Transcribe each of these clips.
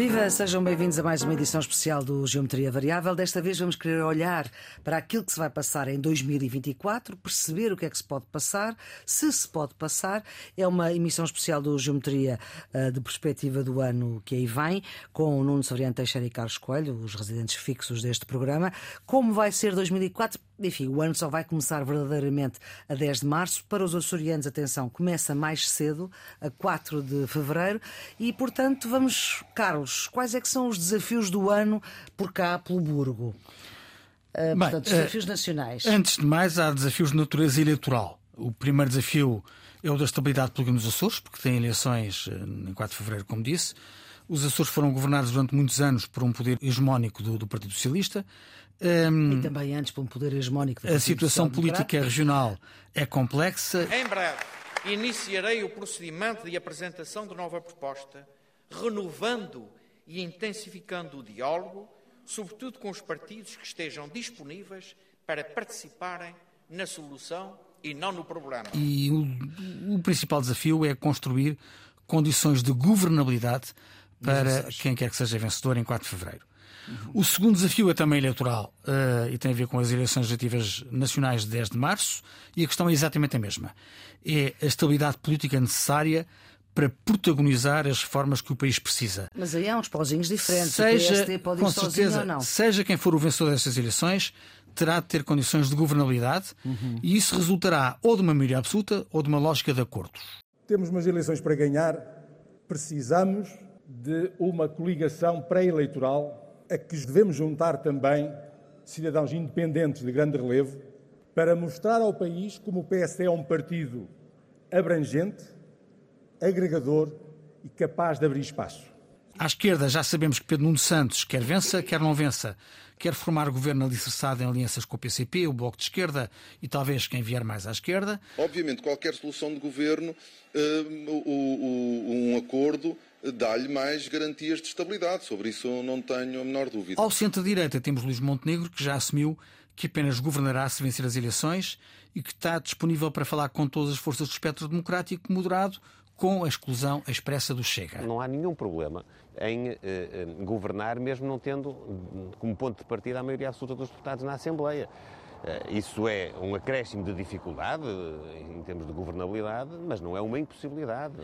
Viva, sejam bem-vindos a mais uma edição especial do Geometria Variável. Desta vez vamos querer olhar para aquilo que se vai passar em 2024, perceber o que é que se pode passar, se se pode passar. É uma emissão especial do Geometria uh, de perspectiva do ano que aí vem, com o Nuno Severiano Teixeira e Carlos Coelho, os residentes fixos deste programa. Como vai ser 2024? Enfim, o ano só vai começar verdadeiramente a 10 de março. Para os açorianos, atenção, começa mais cedo, a 4 de fevereiro. E, portanto, vamos, Carlos, quais é que são os desafios do ano por cá, pelo Burgo? Uh, Bem, portanto, desafios uh, nacionais. Antes de mais, há desafios de natureza eleitoral. O primeiro desafio é o da estabilidade política nos Açores, porque tem eleições em 4 de fevereiro, como disse. Os Açores foram governados durante muitos anos por um poder hegemónico do, do Partido Socialista. Um, e também antes por um poder hegemónico. A situação política regional é complexa. Em breve, iniciarei o procedimento de apresentação de nova proposta, renovando e intensificando o diálogo, sobretudo com os partidos que estejam disponíveis para participarem na solução e não no problema. E o, o principal desafio é construir condições de governabilidade para quem quer que seja vencedor em 4 de fevereiro. O segundo desafio é também eleitoral uh, e tem a ver com as eleições legislativas nacionais de 10 de março e a questão é exatamente a mesma. É a estabilidade política necessária para protagonizar as reformas que o país precisa. Mas aí há uns pozinhos diferentes. Seja, o PSD pode ir com certeza, ou não. Seja quem for o vencedor destas eleições, terá de ter condições de governabilidade uhum. e isso resultará ou de uma maioria absoluta ou de uma lógica de acordos. Temos umas eleições para ganhar, precisamos de uma coligação pré-eleitoral a que devemos juntar também cidadãos independentes de grande relevo para mostrar ao país como o PSD é um partido abrangente, agregador e capaz de abrir espaço. À esquerda, já sabemos que Pedro Nuno Santos quer vença, quer não vença, quer formar governo alicerçado em alianças com o PCP, o Bloco de Esquerda e talvez quem vier mais à esquerda. Obviamente, qualquer solução de governo, um acordo dá-lhe mais garantias de estabilidade. Sobre isso não tenho a menor dúvida. Ao centro-direita temos Luís Montenegro, que já assumiu que apenas governará se vencer as eleições e que está disponível para falar com todas as forças do espectro democrático moderado, com a exclusão expressa do Chega. Não há nenhum problema em eh, eh, governar, mesmo não tendo como ponto de partida a maioria absoluta dos deputados na Assembleia. Eh, isso é um acréscimo de dificuldade em termos de governabilidade, mas não é uma impossibilidade.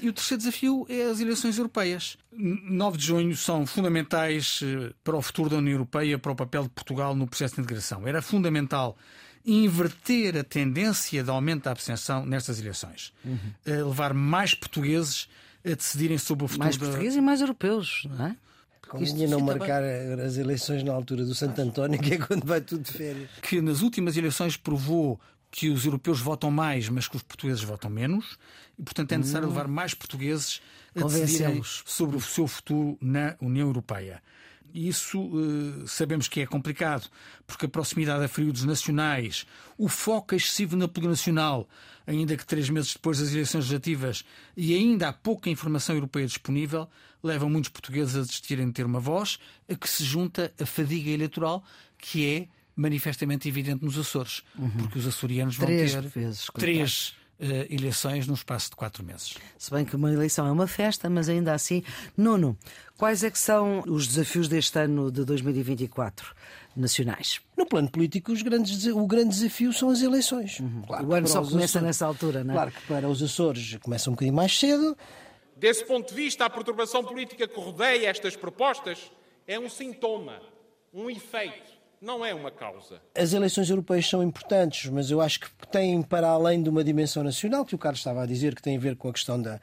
E o terceiro desafio é as eleições europeias. 9 de junho são fundamentais para o futuro da União Europeia, para o papel de Portugal no processo de integração. Era fundamental inverter a tendência de aumento da abstenção nestas eleições. Uhum. levar mais portugueses a decidirem sobre o futuro. Mais portugueses da... e mais europeus, não é? Convinha não marcar bem. as eleições na altura do Santo António, que é quando vai tudo de férias. Que nas últimas eleições provou que os europeus votam mais, mas que os portugueses votam menos, e portanto é necessário hum. levar mais portugueses a decidirem sobre o seu futuro na União Europeia. Isso uh, sabemos que é complicado, porque a proximidade a períodos nacionais, o foco excessivo na política nacional, ainda que três meses depois das eleições legislativas, e ainda há pouca informação europeia disponível, levam muitos portugueses a desistirem de ter uma voz, a que se junta a fadiga eleitoral, que é manifestamente evidente nos Açores, uhum. porque os açorianos vão três ter vezes, três uh, eleições no espaço de quatro meses. Se bem que uma eleição é uma festa, mas ainda assim. Nuno, quais é que são os desafios deste ano de 2024 nacionais? No plano político, os grandes, o grande desafio são as eleições. Uhum. Claro o ano só começa Açores, nessa altura, não é? Claro que para os Açores começa um bocadinho mais cedo. Desse ponto de vista, a perturbação política que rodeia estas propostas é um sintoma, um efeito não é uma causa. As eleições europeias são importantes, mas eu acho que têm para além de uma dimensão nacional, que o Carlos estava a dizer, que tem a ver com a questão da,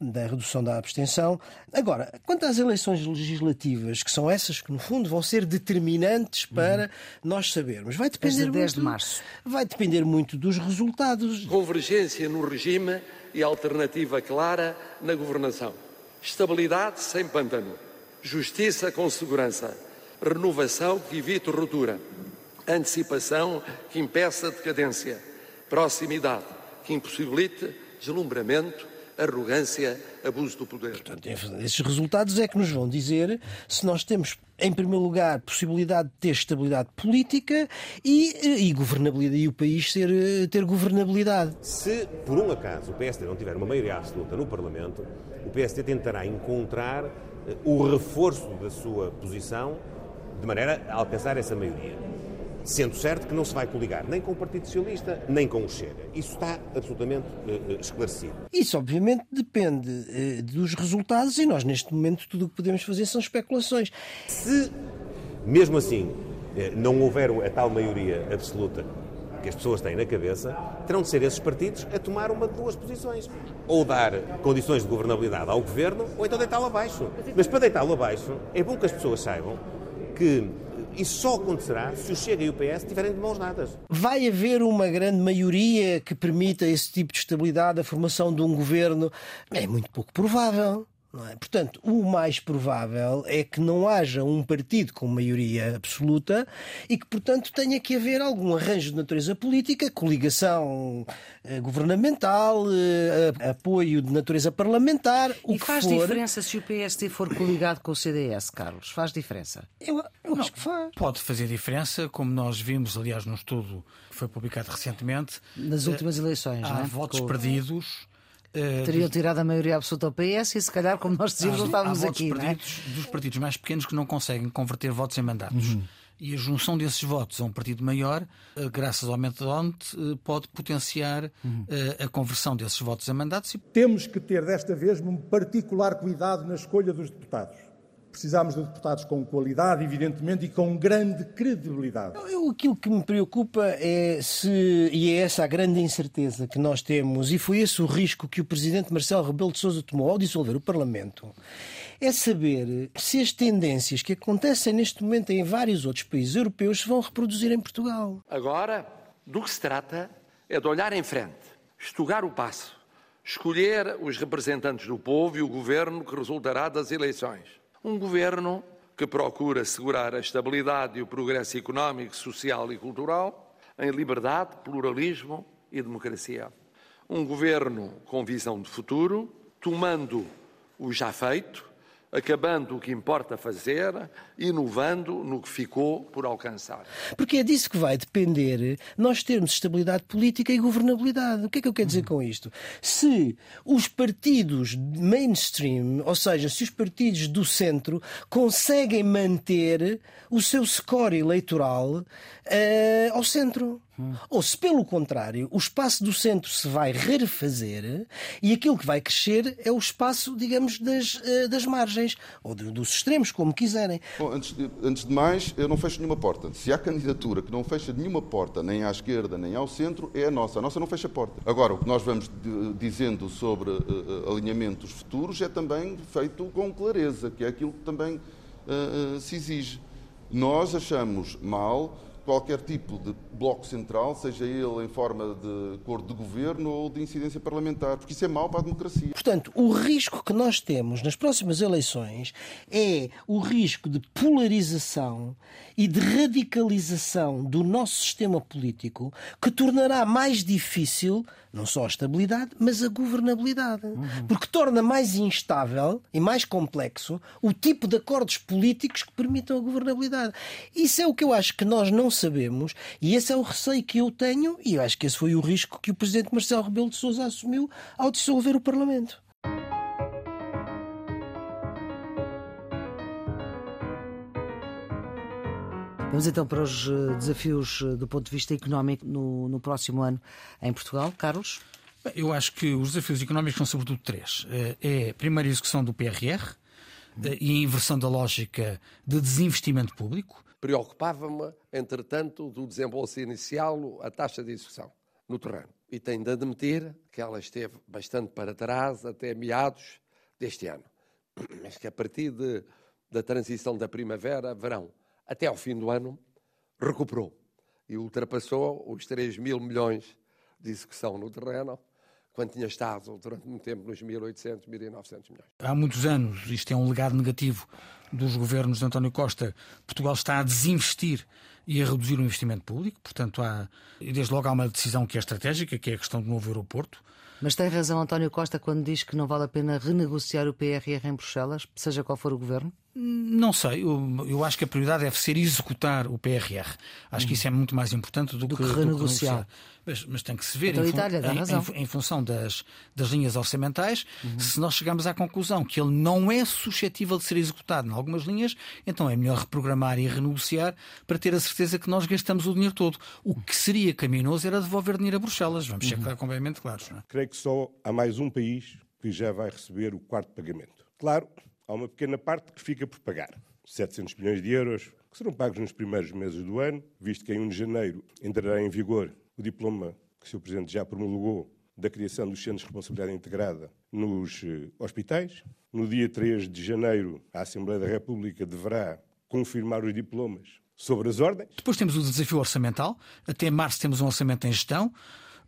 da redução da abstenção. Agora, quanto às eleições legislativas, que são essas que, no fundo, vão ser determinantes para uhum. nós sabermos, vai depender Desde 10 muito, de março. Vai depender muito dos resultados. Convergência no regime e alternativa clara na governação. Estabilidade sem pântano. Justiça com segurança renovação que evite ruptura, antecipação que impeça a decadência, proximidade que impossibilite deslumbramento, arrogância, abuso do poder. Portanto, esses resultados é que nos vão dizer se nós temos, em primeiro lugar, possibilidade de ter estabilidade política e, e governabilidade, e o país ter, ter governabilidade. Se, por um acaso, o PSD não tiver uma maioria absoluta no Parlamento, o PSD tentará encontrar o reforço da sua posição de maneira a alcançar essa maioria. Sendo certo que não se vai coligar nem com o Partido Socialista, nem com o Chega. Isso está absolutamente uh, esclarecido. Isso, obviamente, depende uh, dos resultados e nós, neste momento, tudo o que podemos fazer são especulações. Se, mesmo assim, uh, não houver a tal maioria absoluta que as pessoas têm na cabeça, terão de ser esses partidos a tomar uma de duas posições. Ou dar condições de governabilidade ao governo, ou então deitá-lo abaixo. Mas para deitá-lo abaixo, é bom que as pessoas saibam que isso só acontecerá se o Chega e o PS estiverem de mãos dadas. Vai haver uma grande maioria que permita esse tipo de estabilidade, a formação de um governo? É muito pouco provável. É? Portanto, o mais provável é que não haja um partido com maioria absoluta e que, portanto, tenha que haver algum arranjo de natureza política, coligação eh, governamental, eh, apoio de natureza parlamentar. e faz for. diferença se o PSD for coligado com o CDS, Carlos? Faz diferença? Eu, eu não, acho que faz. Pode fazer diferença, como nós vimos, aliás, num estudo que foi publicado recentemente. Nas últimas eleições, há não é? votos com... perdidos Uh, Teriam dos... tirado a maioria absoluta ao PS e se calhar, como nós dizíamos, estávamos aqui. Perdidos, é? Dos partidos mais pequenos que não conseguem converter votos em mandatos. Uhum. E a junção desses votos a um partido maior, uh, graças ao método uh, pode potenciar uhum. a conversão desses votos em mandatos. Temos que ter desta vez um particular cuidado na escolha dos deputados Precisamos de deputados com qualidade, evidentemente, e com grande credibilidade. Eu, aquilo que me preocupa é se, e é essa a grande incerteza que nós temos, e foi esse o risco que o presidente Marcelo Rebelo de Sousa tomou ao dissolver o Parlamento, é saber se as tendências que acontecem neste momento em vários outros países europeus se vão reproduzir em Portugal. Agora, do que se trata é de olhar em frente, estugar o passo, escolher os representantes do povo e o governo que resultará das eleições um governo que procura assegurar a estabilidade e o progresso económico, social e cultural em liberdade, pluralismo e democracia. Um governo com visão de futuro, tomando o já feito, acabando o que importa fazer, inovando no que ficou por alcançar. Porque é disso que vai depender nós termos estabilidade política e governabilidade. O que é que eu quero dizer com isto? Se os partidos mainstream, ou seja, se os partidos do centro conseguem manter o seu score eleitoral uh, ao centro. Ou se, pelo contrário, o espaço do centro se vai refazer e aquilo que vai crescer é o espaço, digamos, das, eh, das margens ou de, dos extremos, como quiserem. Bom, antes, de, antes de mais, eu não fecho nenhuma porta. Se há candidatura que não fecha nenhuma porta, nem à esquerda nem ao centro, é a nossa. A nossa não fecha porta. Agora, o que nós vamos de, dizendo sobre uh, alinhamentos futuros é também feito com clareza, que é aquilo que também uh, uh, se exige. Nós achamos mal qualquer tipo de bloco central, seja ele em forma de acordo de governo ou de incidência parlamentar, porque isso é mau para a democracia. Portanto, o risco que nós temos nas próximas eleições é o risco de polarização e de radicalização do nosso sistema político, que tornará mais difícil não só a estabilidade, mas a governabilidade. Uhum. Porque torna mais instável e mais complexo o tipo de acordos políticos que permitam a governabilidade. Isso é o que eu acho que nós não sabemos e esse é o receio que eu tenho e eu acho que esse foi o risco que o presidente Marcelo Rebelo de Sousa assumiu ao dissolver o Parlamento. Vamos então para os eh, desafios eh, do ponto de vista económico no, no próximo ano em Portugal. Carlos? Eu acho que os desafios económicos são sobretudo três. Eh, é, primeiro, a execução do PRR e a inversão da lógica de desinvestimento público. Preocupava-me, entretanto, do desembolso inicial, a taxa de execução no terreno. E tenho de admitir que ela esteve bastante para trás até meados deste ano. Mas que a partir de, da transição da primavera-verão até ao fim do ano, recuperou e ultrapassou os 3 mil milhões de execução no terreno, quando tinha estado durante muito tempo nos 1.800, 1.900 milhões. Há muitos anos, isto é um legado negativo dos governos de António Costa, Portugal está a desinvestir e a reduzir o investimento público, portanto, há, desde logo há uma decisão que é estratégica, que é a questão do novo aeroporto. Mas tem razão António Costa quando diz que não vale a pena renegociar o PRR em Bruxelas, seja qual for o governo? Não sei, eu, eu, acho que a prioridade deve ser executar o PRR. Acho que isso é muito mais importante do, do que, que renegociar. Mas, mas, tem que se ver então, em, em, em, em função das, das linhas orçamentais, uhum. se nós chegamos à conclusão que ele não é suscetível de ser executado em algumas linhas, então é melhor reprogramar e renegociar para ter a certeza que nós gastamos o dinheiro todo. O que seria caminoso era devolver dinheiro a Bruxelas. Vamos ser uhum. completamente claros. É? Creio que só há mais um país que já vai receber o quarto pagamento. Claro, há uma pequena parte que fica por pagar. 700 milhões de euros, que serão pagos nos primeiros meses do ano, visto que em 1 de janeiro entrará em vigor o diploma que o Sr. Presidente já promulgou da criação dos Centros de Responsabilidade Integrada nos eh, hospitais. No dia 3 de janeiro, a Assembleia da República deverá confirmar os diplomas sobre as ordens. Depois temos o desafio orçamental. Até março temos um orçamento em gestão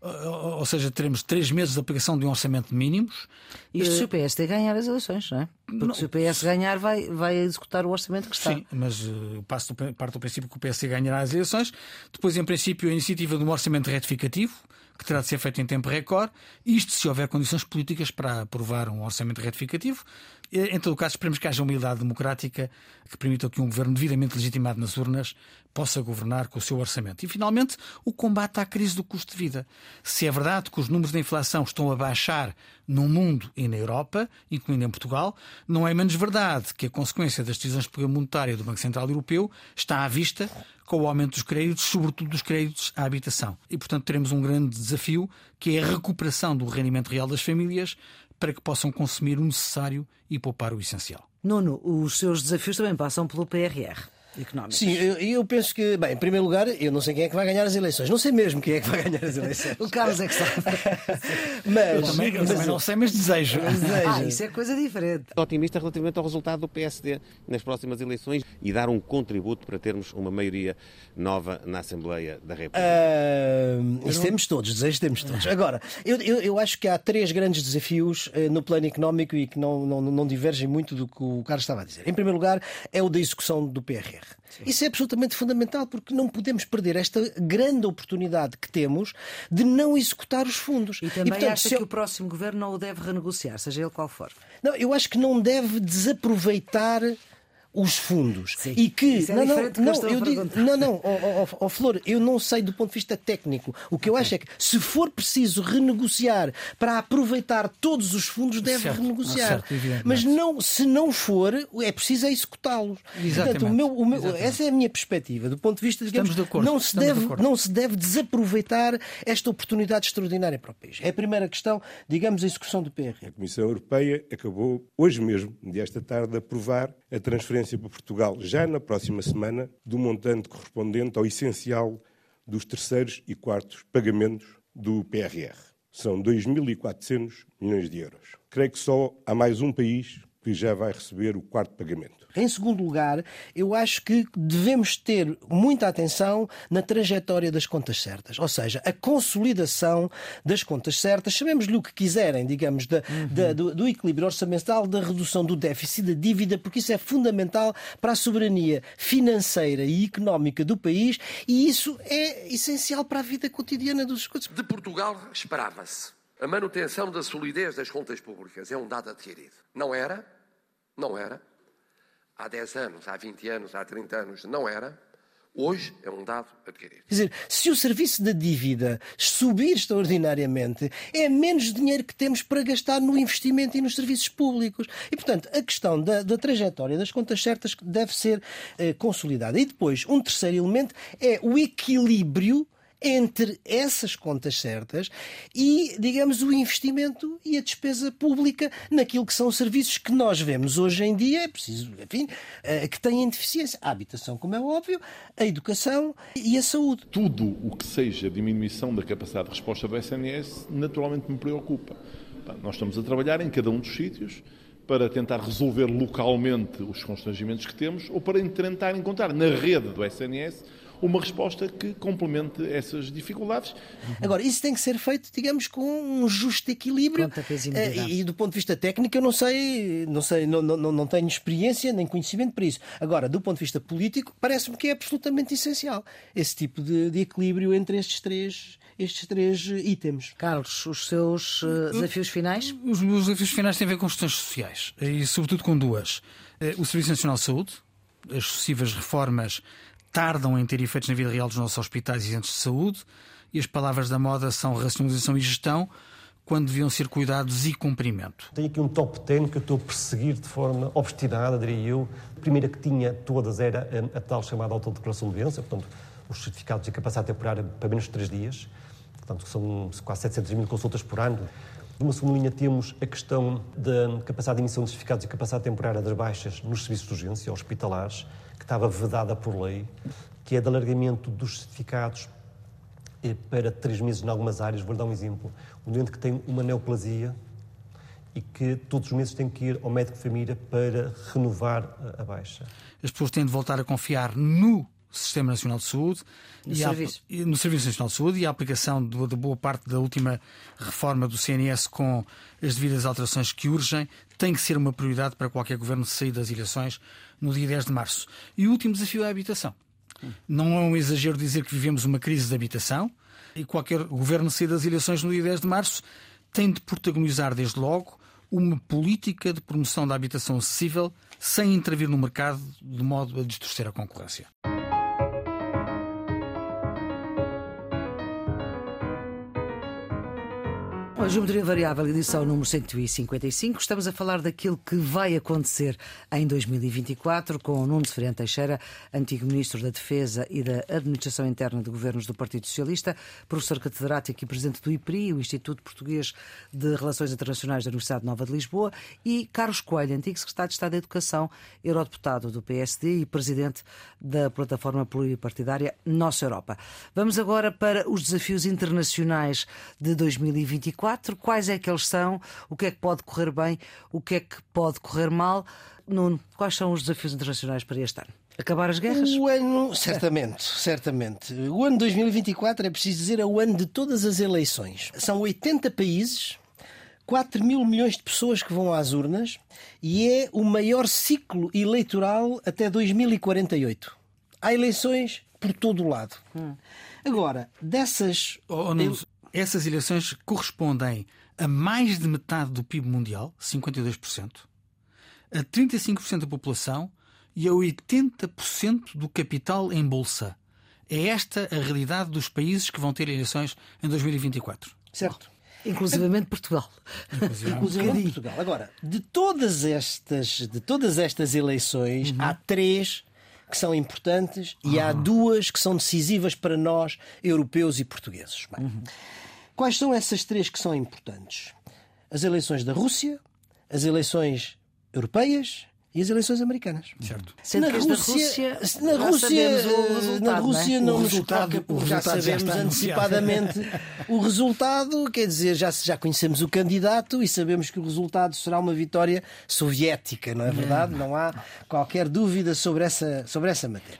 ou seja, teremos três meses de aplicação de um orçamento de mínimos. Isto se o PSD ganhar as eleições, não é? Porque não. se o PS ganhar, vai, vai executar o orçamento que está. Sim, mas uh, passo do, parte do princípio que o PSD ganhará as eleições. Depois, em princípio, a iniciativa de um orçamento retificativo, que terá de ser feito em tempo recorde. Isto se houver condições políticas para aprovar um orçamento retificativo. Em todo caso, esperemos que haja humildade democrática que permita que um governo devidamente legitimado nas urnas possa governar com o seu orçamento. E, finalmente, o combate à crise do custo de vida. Se é verdade que os números da inflação estão a baixar no mundo e na Europa, incluindo em Portugal, não é menos verdade que a consequência das decisões de política monetária do Banco Central Europeu está à vista com o aumento dos créditos, sobretudo dos créditos à habitação. E, portanto, teremos um grande desafio, que é a recuperação do rendimento real das famílias para que possam consumir o necessário e poupar o essencial. Nuno, os seus desafios também passam pelo PRR económicos. Sim, eu, eu, penso que, bem, em primeiro lugar, eu não sei quem é que vai ganhar as eleições. Não sei mesmo quem é que vai ganhar as eleições. o Carlos é que sabe. mas, eu também, eu mas, também não sei, mas desejo. desejo. Ah, isso é coisa diferente. Otimista relativamente ao resultado do PSD nas próximas eleições e dar um contributo para termos uma maioria nova na Assembleia da República. Uh, isso não... temos todos, desejos temos todos. Agora, eu, eu, eu, acho que há três grandes desafios uh, no plano económico e que não, não, não divergem muito do que o Carlos estava a dizer. Em primeiro lugar, é o da execução do PRR. Sim. Isso é absolutamente fundamental porque não podemos perder esta grande oportunidade que temos de não executar os fundos. E também e, portanto, acha eu... que o próximo governo não o deve renegociar, seja ele qual for? Não, eu acho que não deve desaproveitar os fundos. Sim. E que. É não, não, não, eu digo, não, não, oh, oh, oh, Flor, eu não sei do ponto de vista técnico. O que eu acho é que se for preciso renegociar para aproveitar todos os fundos, deve certo, renegociar. Certo, Mas não, se não for, é preciso executá-los. Portanto, o meu, o meu, essa é a minha perspectiva, do ponto de vista de que não, se deve, de não se deve desaproveitar esta oportunidade extraordinária para o país. É a primeira questão, digamos, a execução do PR. A Comissão Europeia acabou hoje mesmo, desta tarde, de aprovar a transferência para Portugal, já na próxima semana, do montante correspondente ao essencial dos terceiros e quartos pagamentos do PRR. São 2.400 milhões de euros. Creio que só há mais um país que já vai receber o quarto pagamento. Em segundo lugar, eu acho que devemos ter muita atenção na trajetória das contas certas, ou seja, a consolidação das contas certas. Sabemos-lhe o que quiserem, digamos, da, uhum. da, do, do, equilíbrio orçamental, da redução do déficit, da dívida, porque isso é fundamental para a soberania financeira e económica do país e isso é essencial para a vida cotidiana dos. De Portugal esperava-se a manutenção da solidez das contas públicas. É um dado adquirido. Não era? Não era há 10 anos, há 20 anos, há 30 anos não era, hoje é um dado adquirido. Quer dizer, se o serviço da dívida subir extraordinariamente, é menos dinheiro que temos para gastar no investimento e nos serviços públicos. E, portanto, a questão da, da trajetória das contas certas deve ser eh, consolidada. E depois, um terceiro elemento é o equilíbrio entre essas contas certas e, digamos, o investimento e a despesa pública naquilo que são os serviços que nós vemos hoje em dia, é preciso, enfim, eh, que têm deficiência. A habitação, como é óbvio, a educação e a saúde. Tudo o que seja diminuição da capacidade de resposta do SNS naturalmente me preocupa. Nós estamos a trabalhar em cada um dos sítios para tentar resolver localmente os constrangimentos que temos ou para tentar encontrar na rede do SNS uma resposta que complemente essas dificuldades. Agora, isso tem que ser feito, digamos, com um justo equilíbrio. Eh, e, e do ponto de vista técnico, eu não sei, não sei, não, não, não tenho experiência nem conhecimento para isso. Agora, do ponto de vista político, parece-me que é absolutamente essencial esse tipo de, de equilíbrio entre estes três estes três itens. Carlos, os seus uh, desafios finais? Os meus desafios finais têm a ver com questões sociais e, sobretudo, com duas. Eh, o Serviço Nacional de Saúde, as sucessivas reformas tardam em ter efeitos na vida real dos nossos hospitais e centros de saúde, e as palavras da moda são racionalização e gestão, quando deviam ser cuidados e cumprimento. Tenho aqui um top 10 que eu estou a perseguir de forma obstinada, diria eu. A primeira que tinha todas era a, a tal chamada autodeclaração de doença, portanto, os certificados de capacidade temporária para menos de 3 dias, portanto, são quase 700 mil consultas por ano. Numa segunda linha temos a questão da capacidade de emissão de certificados e capacidade temporária das baixas nos serviços de urgência hospitalares, estava vedada por lei, que é de alargamento dos certificados eh, para três meses em algumas áreas. Vou dar um exemplo. Um doente que tem uma neoplasia e que todos os meses tem que ir ao médico de família para renovar a baixa. As pessoas têm de voltar a confiar no Sistema Nacional de Saúde no, serviço. A, no Serviço Nacional de Saúde e a aplicação de, de, boa parte da última reforma do CNS com as devidas alterações que urgem tem que ser uma prioridade para qualquer governo sair das eleições no dia 10 de março. E o último desafio é a habitação. Não é um exagero dizer que vivemos uma crise de habitação e qualquer governo sair das eleições no dia 10 de março tem de protagonizar desde logo uma política de promoção da habitação acessível sem intervir no mercado de modo a distorcer a concorrência. A Geometria Variável, edição número 155. Estamos a falar daquilo que vai acontecer em 2024 com Nuno Ferreira Teixeira, antigo Ministro da Defesa e da Administração Interna de Governos do Partido Socialista, professor catedrático e presidente do IPRI, o Instituto Português de Relações Internacionais da Universidade Nova de Lisboa, e Carlos Coelho, antigo secretário de Estado da Educação, eurodeputado do PSD e presidente da plataforma pluripartidária Nossa Europa. Vamos agora para os desafios internacionais de 2024 quatro, quais é que eles são, o que é que pode correr bem, o que é que pode correr mal. Nuno, quais são os desafios internacionais para este ano? Acabar as guerras? O ano, certamente, certamente. O ano 2024, é preciso dizer, é o ano de todas as eleições. São 80 países, 4 mil milhões de pessoas que vão às urnas e é o maior ciclo eleitoral até 2048. Há eleições por todo o lado. Hum. Agora, dessas. Oh, oh essas eleições correspondem a mais de metade do PIB mundial, 52%, a 35% da população e a 80% do capital em bolsa. É esta a realidade dos países que vão ter eleições em 2024. Certo. Inclusivamente Portugal. Inclusivamente Portugal. Agora, de todas estas, de todas estas eleições, uhum. há três que são importantes e há duas que são decisivas para nós, europeus e portugueses. Bem, uhum. Quais são essas três que são importantes? As eleições da Rússia, as eleições europeias e as eleições americanas. Certo. Sendo na Rússia, na Rússia, na Rússia não, é? não nos toca porque já sabemos já antecipadamente o resultado, quer dizer, já, já conhecemos o candidato e sabemos que o resultado será uma vitória soviética, não é verdade? Não há qualquer dúvida sobre essa, sobre essa matéria.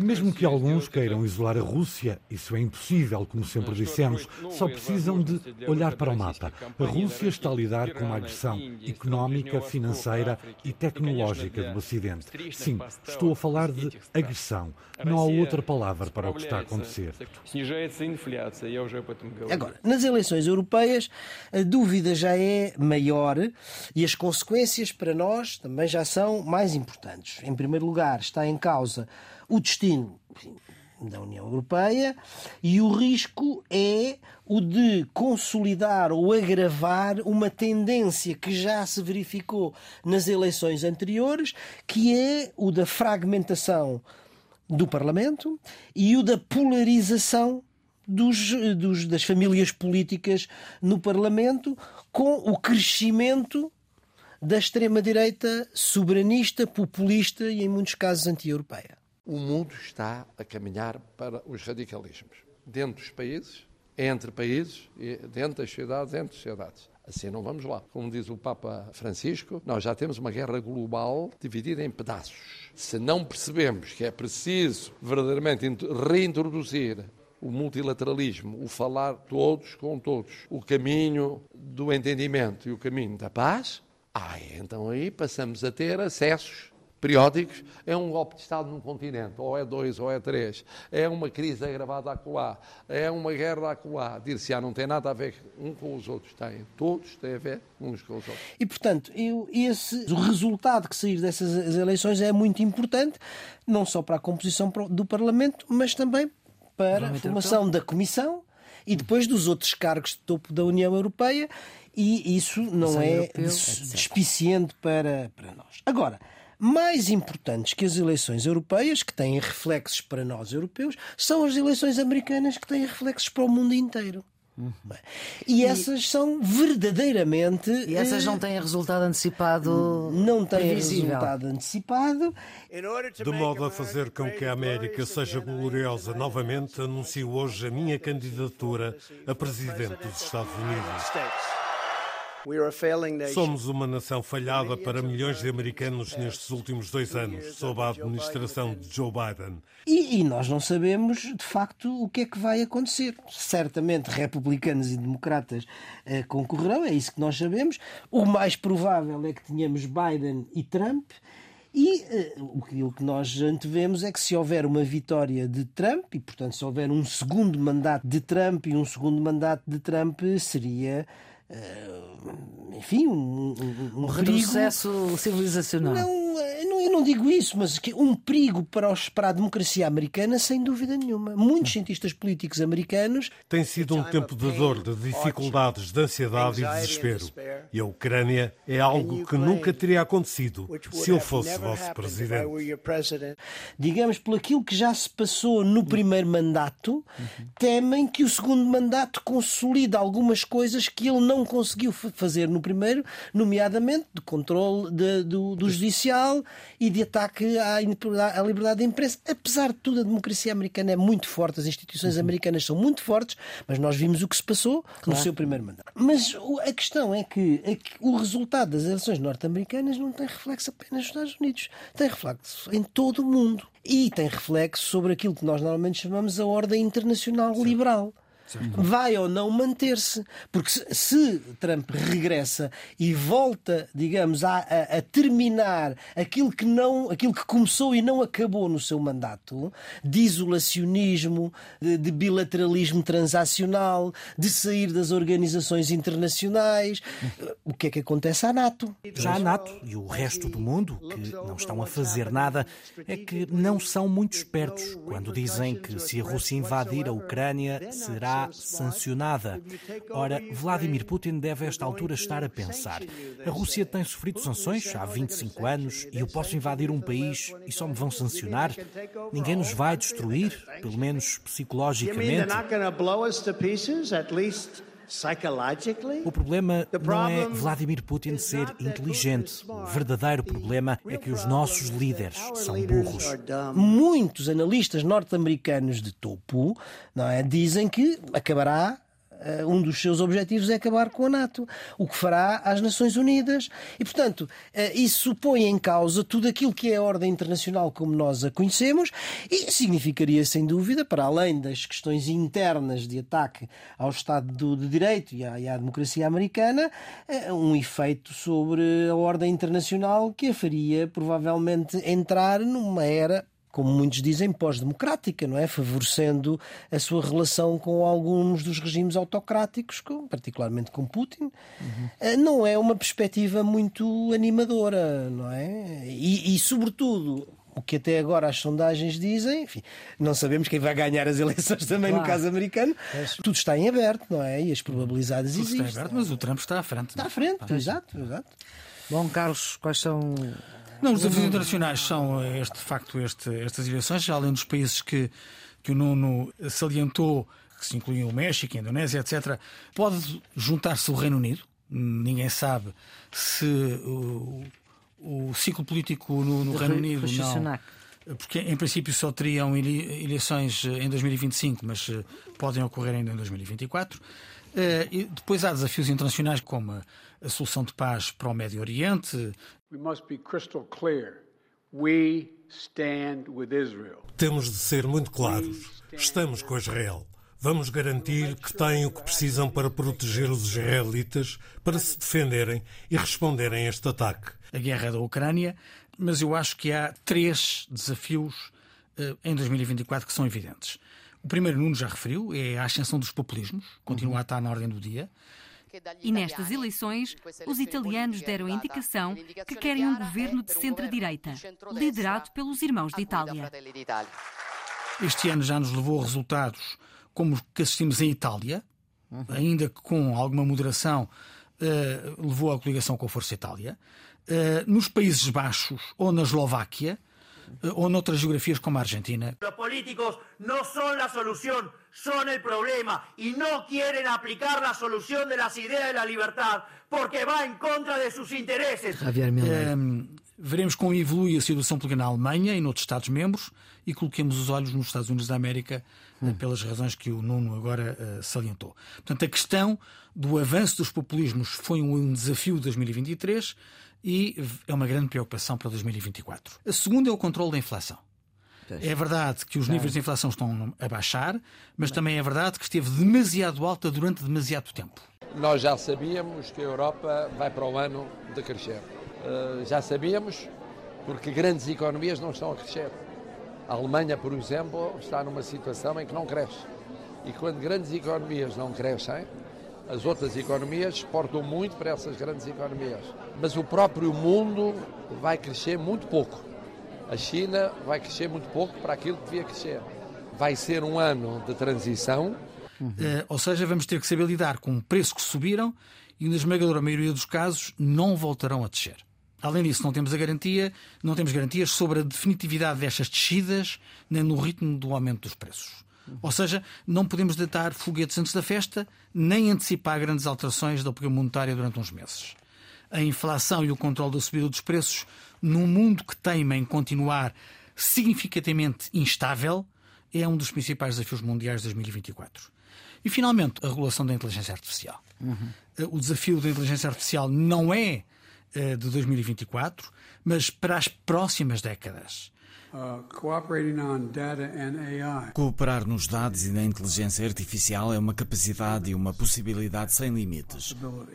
Mesmo que alguns queiram isolar a Rússia, isso é impossível, como sempre dissemos. Só precisam de olhar para o mapa. A Rússia está a lidar com uma agressão económica, financeira e tecnológica do Ocidente. Sim, estou a falar de agressão. Não há outra palavra para o que está a acontecer. Agora, nas eleições europeias, a dúvida já é maior e as consequências para nós também já são mais importantes. Em primeiro lugar, está em causa o destino da União Europeia e o risco é o de consolidar ou agravar uma tendência que já se verificou nas eleições anteriores, que é o da fragmentação do Parlamento e o da polarização dos, dos, das famílias políticas no Parlamento, com o crescimento da extrema-direita soberanista, populista e, em muitos casos, anti-europeia o mundo está a caminhar para os radicalismos. Dentro dos países, entre países, dentro das cidades, entre as cidades. Assim não vamos lá. Como diz o Papa Francisco, nós já temos uma guerra global dividida em pedaços. Se não percebemos que é preciso verdadeiramente reintroduzir o multilateralismo, o falar todos com todos, o caminho do entendimento e o caminho da paz, ah, então aí passamos a ter acessos periódicos, é um golpe de Estado num continente, ou é dois, ou é três, é uma crise agravada acolá, é uma guerra acolá. Dir-se-á não tem nada a ver um com os outros, tem. Todos têm a ver uns com os outros. E, portanto, eu, esse, o resultado que sair dessas eleições é muito importante, não só para a composição do Parlamento, mas também para a formação da Comissão e depois dos outros cargos de topo da União Europeia, e isso não é europeu, despiciente para, para nós. Agora, mais importantes que as eleições europeias, que têm reflexos para nós europeus, são as eleições americanas que têm reflexos para o mundo inteiro. Uhum. E essas e... são verdadeiramente. E essas não têm resultado antecipado. Não têm resultado antecipado. De modo a fazer com que a América seja gloriosa novamente, anuncio hoje a minha candidatura a presidente dos Estados Unidos. Somos uma nação falhada para milhões de americanos nestes últimos dois anos, sob a administração de Joe Biden. E, e, nós não sabemos, de facto, o que é que vai acontecer. Certamente republicanos e democratas eh, concorrerão, é isso que nós sabemos. O mais provável é que tenhamos Biden e Trump. E uh, o que nós antevemos é que se houver uma vitória de Trump, e portanto se houver um segundo mandato de Trump e um segundo mandato de Trump, seria Uh, enfim, um, um, um retrocesso perigo. civilizacional. Não, eh, não, eu não digo isso, mas que um perigo para, os, para a democracia americana, sem dúvida nenhuma. Muitos cientistas políticos americanos. Tem sido um tempo de dor, de dificuldades, de ansiedade e de desespero. E a Ucrânia é algo que nunca teria acontecido se eu fosse vosso presidente. Digamos, por aquilo que já se passou no primeiro mandato, temem que o segundo mandato consolide algumas coisas que ele não não conseguiu fazer no primeiro, nomeadamente de controle de, do, do judicial e de ataque à, à liberdade de imprensa. Apesar de tudo, a democracia americana é muito forte, as instituições uhum. americanas são muito fortes, mas nós vimos o que se passou claro. no seu primeiro mandato. Mas a questão é que, é que o resultado das eleições norte-americanas não tem reflexo apenas nos Estados Unidos, tem reflexo em todo o mundo. E tem reflexo sobre aquilo que nós normalmente chamamos a ordem internacional Sim. Vai ou não manter-se. Porque se, se, Trump regressa e volta, digamos, a, a, a, terminar aquilo que, não, aquilo que começou e não acabou no seu mandato, de isolacionismo, de, de bilateralismo transacional, de sair das organizações internacionais, o que é que acontece à NATO? Já a NATO e o resto do mundo, que não estão a fazer nada, é que não são muito espertos quando dizem que se a Rússia invadir a Ucrânia será sancionada. Ora, Vladimir Putin deve a esta altura estar a pensar: a Rússia tem sofrido sanções há 25 anos e eu posso invadir um país e só me vão sancionar? Ninguém nos vai destruir, pelo menos psicologicamente. O problema não é Vladimir Putin ser inteligente. O verdadeiro problema é que os nossos líderes são burros. Muitos analistas norte-americanos de topo não é, dizem que acabará um dos seus objetivos é acabar com a NATO, o que fará às Nações Unidas. E, portanto, eh, isso põe em causa tudo aquilo que é a ordem internacional como nós a conhecemos e significaria, sem dúvida, para além das questões internas de ataque ao Estado de Direito e à, e à democracia americana, eh, um efeito sobre a ordem internacional que a faria provavelmente entrar numa era como muitos dizem, pós-democrática, não é? Favorecendo a sua relação com alguns dos regimes autocráticos, particularmente com Putin. Uhum. Não é uma perspectiva muito animadora, não é? E, e, sobretudo, o que até agora as sondagens dizem, enfim, não sabemos quem vai ganhar as eleições também claro. no caso americano. É. Tudo está em aberto, não é? E as probabilidades Tudo existem. Está aberto, mas o Trump está à frente. Está à frente, ah, exato, exato. Bom, Carlos, quais são não, os desafios internacionais são, este, de facto, este, estas eleições, além dos países que, que o Nuno salientou, que se incluem o México, a Indonésia, etc., pode juntar-se o Reino Unido. Ninguém sabe se o, o ciclo político no, no Reino Unido não. Porque em princípio só teriam eleições em 2025, mas eh, podem ocorrer ainda em 2024. Uh, e depois há desafios internacionais como a, a solução de paz para o Médio Oriente. We must be crystal clear. We stand with Israel. Temos de ser muito claros. Estamos com Israel. Vamos garantir que têm o que precisam para proteger os israelitas, para se defenderem e responderem a este ataque. A guerra da Ucrânia, mas eu acho que há três desafios uh, em 2024 que são evidentes. O primeiro, Nuno já referiu, é a ascensão dos populismos, continua uhum. a estar na ordem do dia. E nestas eleições, os italianos deram indicação que querem um governo de centro-direita, liderado pelos irmãos de Itália. Este ano já nos levou a resultados como que assistimos em Itália, ainda que com alguma moderação, uh, levou à coligação com a Força Itália. Uh, nos Países Baixos ou na Eslováquia, ou noutras geografias como a Argentina. Os políticos não são a solução, são o problema e não querem aplicar a solução das ideias da liberdade porque vai em contra de seus interesses. Javier Miller. Veremos como evolui a situação política na Alemanha e noutros Estados-membros e coloquemos os olhos nos Estados Unidos da América hum. pelas razões que o Nuno agora uh, salientou. Portanto, a questão do avanço dos populismos foi um desafio de 2023 e é uma grande preocupação para 2024. A segunda é o controle da inflação. É verdade que os níveis de inflação estão a baixar, mas também é verdade que esteve demasiado alta durante demasiado tempo. Nós já sabíamos que a Europa vai para o ano de crescer. Eh, já sabíamos, porque grandes economias não estão a crescer. A Alemanha, por exemplo, está numa situação em que não cresce. E quando grandes economias não crescem, as outras economias exportam muito para essas grandes economias. Mas o próprio mundo vai crescer muito pouco. A China vai crescer muito pouco para aquilo que devia crescer. Vai ser um ano de transição. Uhum. ou seja, vamos ter que saber lidar com preços que subiram e, na esmagadora maioria dos casos, não voltarão a descer. Além disso, não temos a garantia, não temos garantias sobre a definitividade destas descidas nem no ritmo do aumento dos preços. Ou seja, não podemos deitar foguetes antes da festa, nem antecipar grandes alterações da política monetária durante uns meses. A inflação e o controle da subida dos preços, num mundo que teima em continuar significativamente instável, é um dos principais desafios mundiais de 2024. E, finalmente, a regulação da inteligência artificial. Uhum. O desafio da inteligência artificial não é eh, de 2024, mas para as próximas décadas. Uh, Cooperar nos dados e na inteligência artificial é uma capacidade e uma possibilidade sem limites. Uh,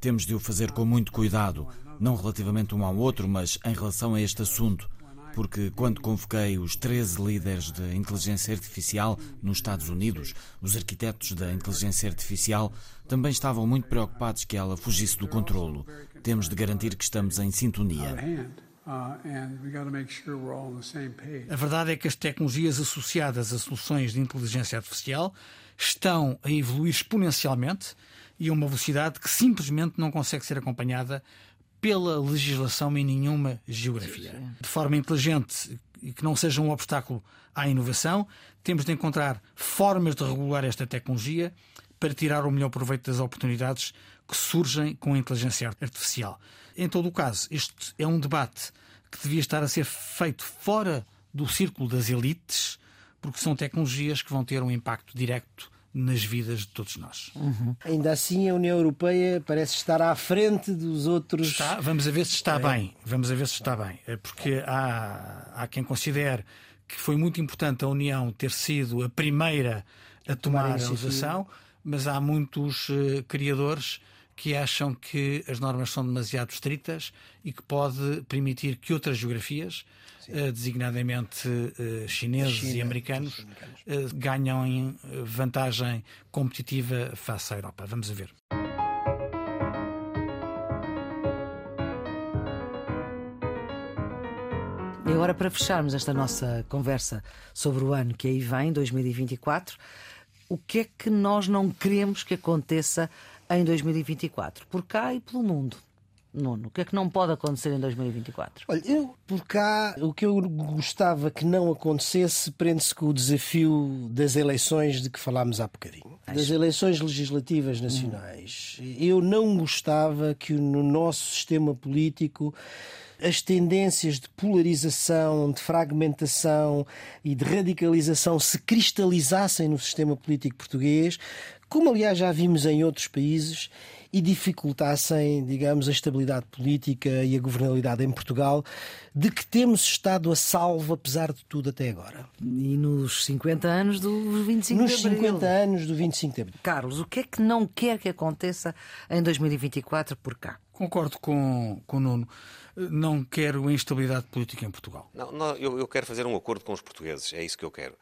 Temos de o fazer com muito cuidado, não relativamente um ao outro, mas em relação a este assunto porque quando convoquei os 13 líderes de inteligência artificial nos Estados Unidos, os arquitetos da inteligência artificial também estavam muito preocupados que ela fugisse do controlo. Temos de garantir que estamos em sintonia. A verdade é que as tecnologias associadas a soluções de inteligência artificial estão a evoluir exponencialmente e a uma velocidade que simplesmente não consegue ser acompanhada pela legislação em nenhuma geografia. De forma inteligente e que não seja um obstáculo à inovação, temos de encontrar formas de regular esta tecnologia para tirar o melhor proveito das oportunidades que surgem com a inteligência artificial. Em todo o caso, este é um debate que devia estar a ser feito fora do círculo das elites, porque são tecnologias que vão ter um impacto direto nas vidas de todos nós. Uhum. Ainda assim, a União Europeia parece estar à frente dos outros. Está, vamos a ver se está é. bem. Vamos a ver se está bem. É porque há, há quem considere que foi muito importante a União ter sido a primeira a tomar a legislação, mas há muitos uh, criadores que acham que as normas são demasiado estritas e que pode permitir que outras geografias uh, designadamente uh, chineses China, e americanos, uh, ganham em vantagem competitiva face à Europa. Vamos a ver. E agora, para fecharmos esta nossa conversa sobre o ano que aí vem, 2024, o que é que nós não queremos que aconteça em 2024, por cá e pelo mundo? Nuno, o que é que não pode acontecer em 2024? Olha, eu por cá, o que eu gostava que não acontecesse prende-se com o desafio das eleições de que falámos há bocadinho. Das eleições legislativas nacionais. Hum. Eu não gostava que no nosso sistema político as tendências de polarização, de fragmentação e de radicalização se cristalizassem no sistema político português, como aliás já vimos em outros países, e dificultassem, digamos, a estabilidade política e a governabilidade em Portugal, de que temos estado a salvo, apesar de tudo, até agora. E nos 50 anos do 25 nos de Abril. Nos 50 anos do 25 de Abril. Carlos, o que é que não quer que aconteça em 2024 por cá? Concordo com, com o Nuno. Não quero instabilidade política em Portugal. Não, não eu, eu quero fazer um acordo com os portugueses. É isso que eu quero.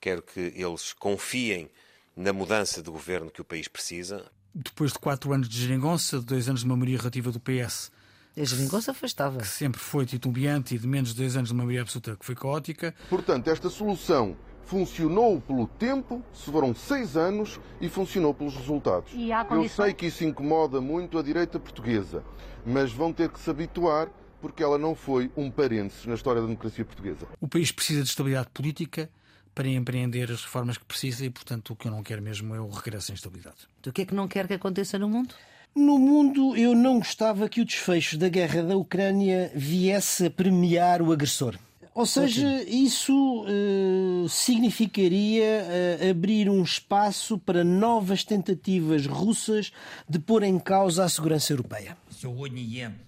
Quero que eles confiem na mudança de governo que o país precisa. Depois de quatro anos de geringonça, de dois anos de maioria relativa do PS. A geringonça afastava. Que sempre foi titubeante e de menos de dois anos de maioria absoluta, que foi caótica. Portanto, esta solução funcionou pelo tempo, se foram seis anos, e funcionou pelos resultados. Eu sei que isso incomoda muito a direita portuguesa, mas vão ter que se habituar porque ela não foi um parênteses na história da democracia portuguesa. O país precisa de estabilidade política para empreender as reformas que precisa e, portanto, o que eu não quero mesmo é o regresso à instabilidade. O que é que não quer que aconteça no mundo? No mundo, eu não gostava que o desfecho da guerra da Ucrânia viesse a premiar o agressor. Ou seja, isso uh, significaria uh, abrir um espaço para novas tentativas russas de pôr em causa a segurança europeia.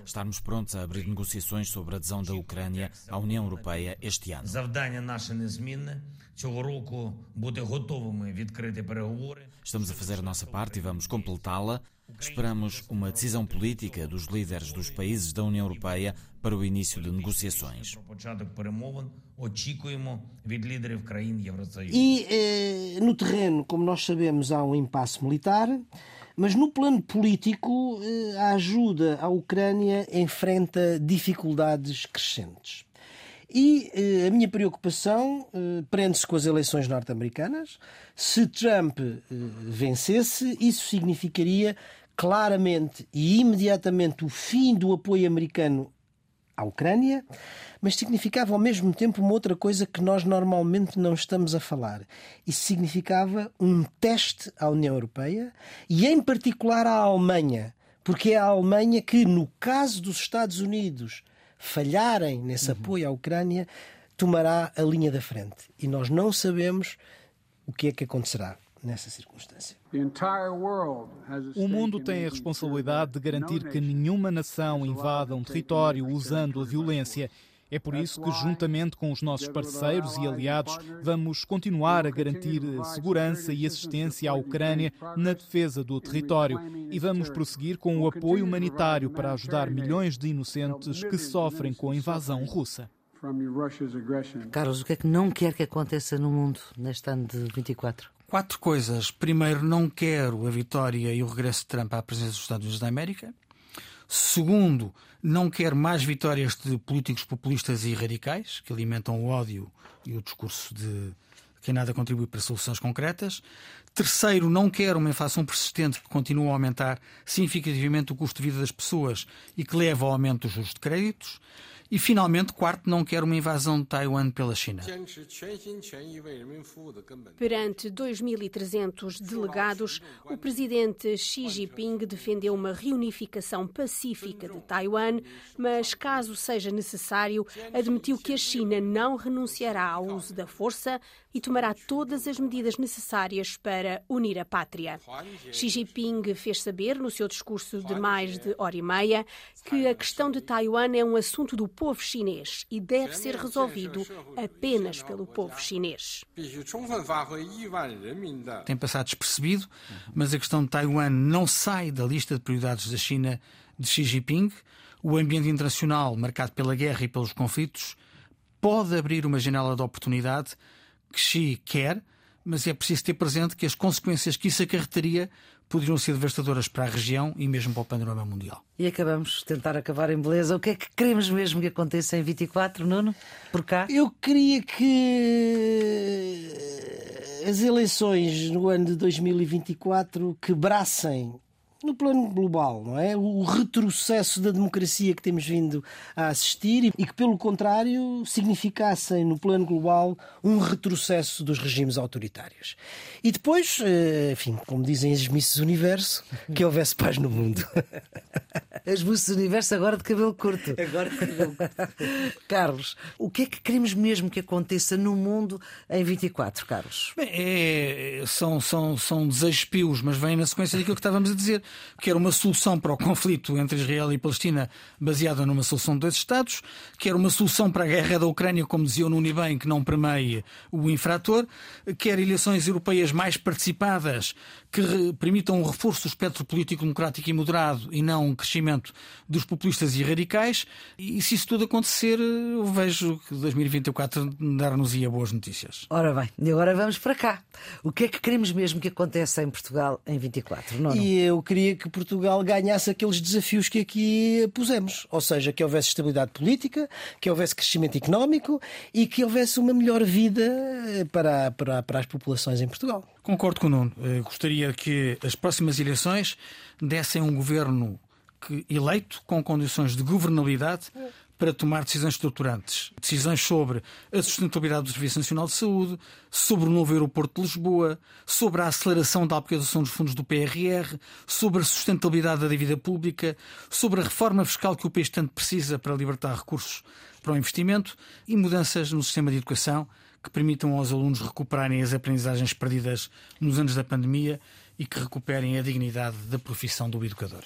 Estarmos prontos a abrir negociações sobre a adesão da Ucrânia à União Europeia este ano. Estamos a fazer a nossa parte e vamos completá-la. Esperamos uma decisão política dos líderes dos países da União Europeia para o início de negociações. E eh, no terreno, como nós sabemos, há um impasse militar, mas no plano político, eh, a ajuda à Ucrânia enfrenta dificuldades crescentes. E eh, a minha preocupação eh, prende-se com as eleições norte-americanas. Se Trump eh, vencesse, isso significaria claramente e imediatamente o fim do apoio americano à Ucrânia, mas significava ao mesmo tempo uma outra coisa que nós normalmente não estamos a falar. Isso significava um teste à União Europeia e, em particular, à Alemanha, porque é a Alemanha que, no caso dos Estados Unidos falharem nesse uhum. apoio à Ucrânia, tomará a linha da frente. E nós não sabemos o que é que acontecerá nessa circunstância. O mundo tem a responsabilidade de garantir que nenhuma nação invada um território usando a violência. É por isso que, juntamente com os nossos parceiros e aliados, vamos continuar a garantir segurança e assistência à Ucrânia na defesa do território e vamos prosseguir com o apoio humanitário para ajudar milhões de inocentes que sofrem com a invasão russa. Carlos, o que é que não quer que aconteça no mundo neste ano de 24? Quatro coisas. Primeiro, não quero a vitória e o regresso de Trump à presença dos Estados Unidos da América. Segundo, não quero mais vitórias de políticos populistas e radicais que alimentam o ódio e o discurso de quem nada contribui para soluções concretas. Terceiro, não quero uma inflação persistente que continue a aumentar significativamente o custo de vida das pessoas e que leva ao aumento dos juros de créditos. E, finalmente, quarto, não quer uma invasão de Taiwan pela China. Perante 2.300 delegados, o presidente Xi Jinping defendeu uma reunificação pacífica de Taiwan, mas, caso seja necessário, admitiu que a China não renunciará ao uso da força e tomará todas as medidas necessárias para unir a pátria. Xi Jinping fez saber, no seu discurso de mais de hora e meia, que a questão de Taiwan é um assunto do povo chinês e deve ser resolvido apenas pelo povo chinês. Tem passado despercebido, mas a questão de Taiwan não sai da lista de prioridades da China de Xi Jinping. O ambiente internacional, marcado pela guerra e pelos conflitos, pode abrir uma janela de oportunidade que Xi quer, mas é preciso ter presente que as consequências que isso acarretaria poderiam ser devastadoras para a região e mesmo para o panorama mundial. E acabamos de tentar acabar em beleza. O que é que queremos mesmo que aconteça em 24, Nuno? Por cá? Eu queria que as eleições no ano de 2024 quebrassem no plano global, não é? O retrocesso da democracia que temos vindo a assistir e que, pelo contrário, significassem no plano global um retrocesso dos regimes autoritários. E depois, eh, enfim, como dizem as Misses Universo, que houvesse paz no mundo. As do universo agora de cabelo curto. Agora de cabelo curto. Carlos, o que é que queremos mesmo que aconteça no mundo em 24, Carlos? Bem, é, são, são, são desejos pios, mas vem na sequência daquilo que estávamos a dizer, que era uma solução para o conflito entre Israel e Palestina baseada numa solução de dois Estados, que era uma solução para a guerra da Ucrânia, como dizia o Nuno bem, que não premeie o infrator, quer eleições europeias mais participadas, que permitam um reforço do espectro político democrático e moderado e não um crescimento dos populistas e radicais. E se isso tudo acontecer, eu vejo que 2024 dar-nos-ia boas notícias. Ora bem, e agora vamos para cá. O que é que queremos mesmo que aconteça em Portugal em 24? Não, não? E eu queria que Portugal ganhasse aqueles desafios que aqui pusemos, ou seja, que houvesse estabilidade política, que houvesse crescimento económico e que houvesse uma melhor vida para, para, para as populações em Portugal. Concordo com o Nuno. Eu gostaria que as próximas eleições dessem um governo que, eleito com condições de governabilidade para tomar decisões estruturantes. Decisões sobre a sustentabilidade do Serviço Nacional de Saúde, sobre o novo aeroporto de Lisboa, sobre a aceleração da aplicação dos fundos do PRR, sobre a sustentabilidade da dívida pública, sobre a reforma fiscal que o país tanto precisa para libertar recursos para o investimento e mudanças no sistema de educação que permitam aos alunos recuperarem as aprendizagens perdidas nos anos da pandemia e que recuperem a dignidade da profissão do educador.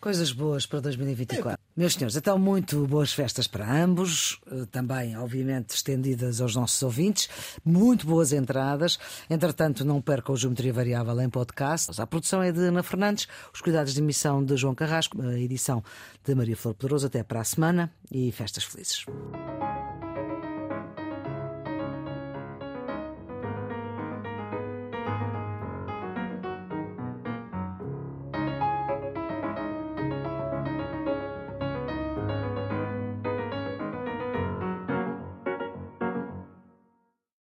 Coisas boas para 2024. Meus senhores, então muito boas festas para ambos, eh, também, obviamente, estendidas aos nossos ouvintes. Muito boas entradas. Entretanto, não percam o Geometria Variável em podcast. A produção é de Ana Fernandes, os cuidados de emissão de João Carrasco, a edição de Maria Flor Poderoso. Até para a semana e festas felizes.